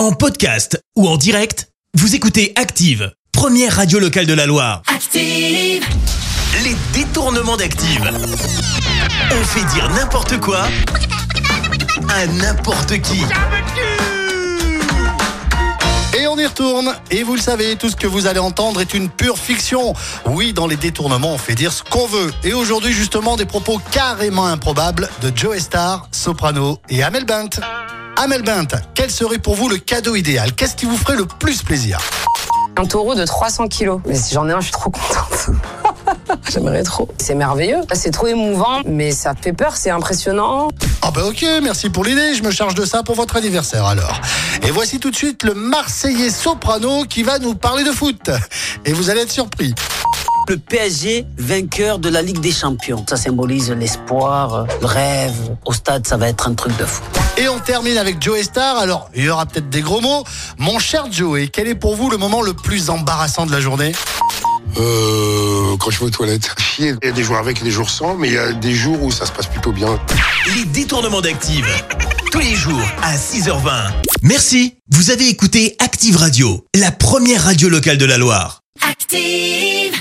En podcast ou en direct, vous écoutez Active, première radio locale de la Loire. Active. Les détournements d'Active. On fait dire n'importe quoi à n'importe qui. Et on y retourne. Et vous le savez, tout ce que vous allez entendre est une pure fiction. Oui, dans les détournements, on fait dire ce qu'on veut. Et aujourd'hui, justement, des propos carrément improbables de Joe Star, Soprano et Amel Bent. Amel Bent, quel serait pour vous le cadeau idéal? Qu'est-ce qui vous ferait le plus plaisir? Un taureau de 300 kilos. Mais si j'en ai un, je suis trop contente. J'aimerais trop. C'est merveilleux. C'est trop émouvant, mais ça fait peur, c'est impressionnant. Ah bah ok, merci pour l'idée, je me charge de ça pour votre anniversaire alors. Et voici tout de suite le Marseillais Soprano qui va nous parler de foot. Et vous allez être surpris. Le PSG vainqueur de la Ligue des Champions. Ça symbolise l'espoir, le rêve. Au stade, ça va être un truc de fou. Et on termine avec Joey Star. Alors, il y aura peut-être des gros mots. Mon cher Joey, quel est pour vous le moment le plus embarrassant de la journée? Euh, quand je vais aux toilettes. Chier. Il y a des jours avec et des jours sans, mais il y a des jours où ça se passe plutôt bien. Les détournements d'Active. Tous les jours à 6h20. Merci. Vous avez écouté Active Radio, la première radio locale de la Loire. Active.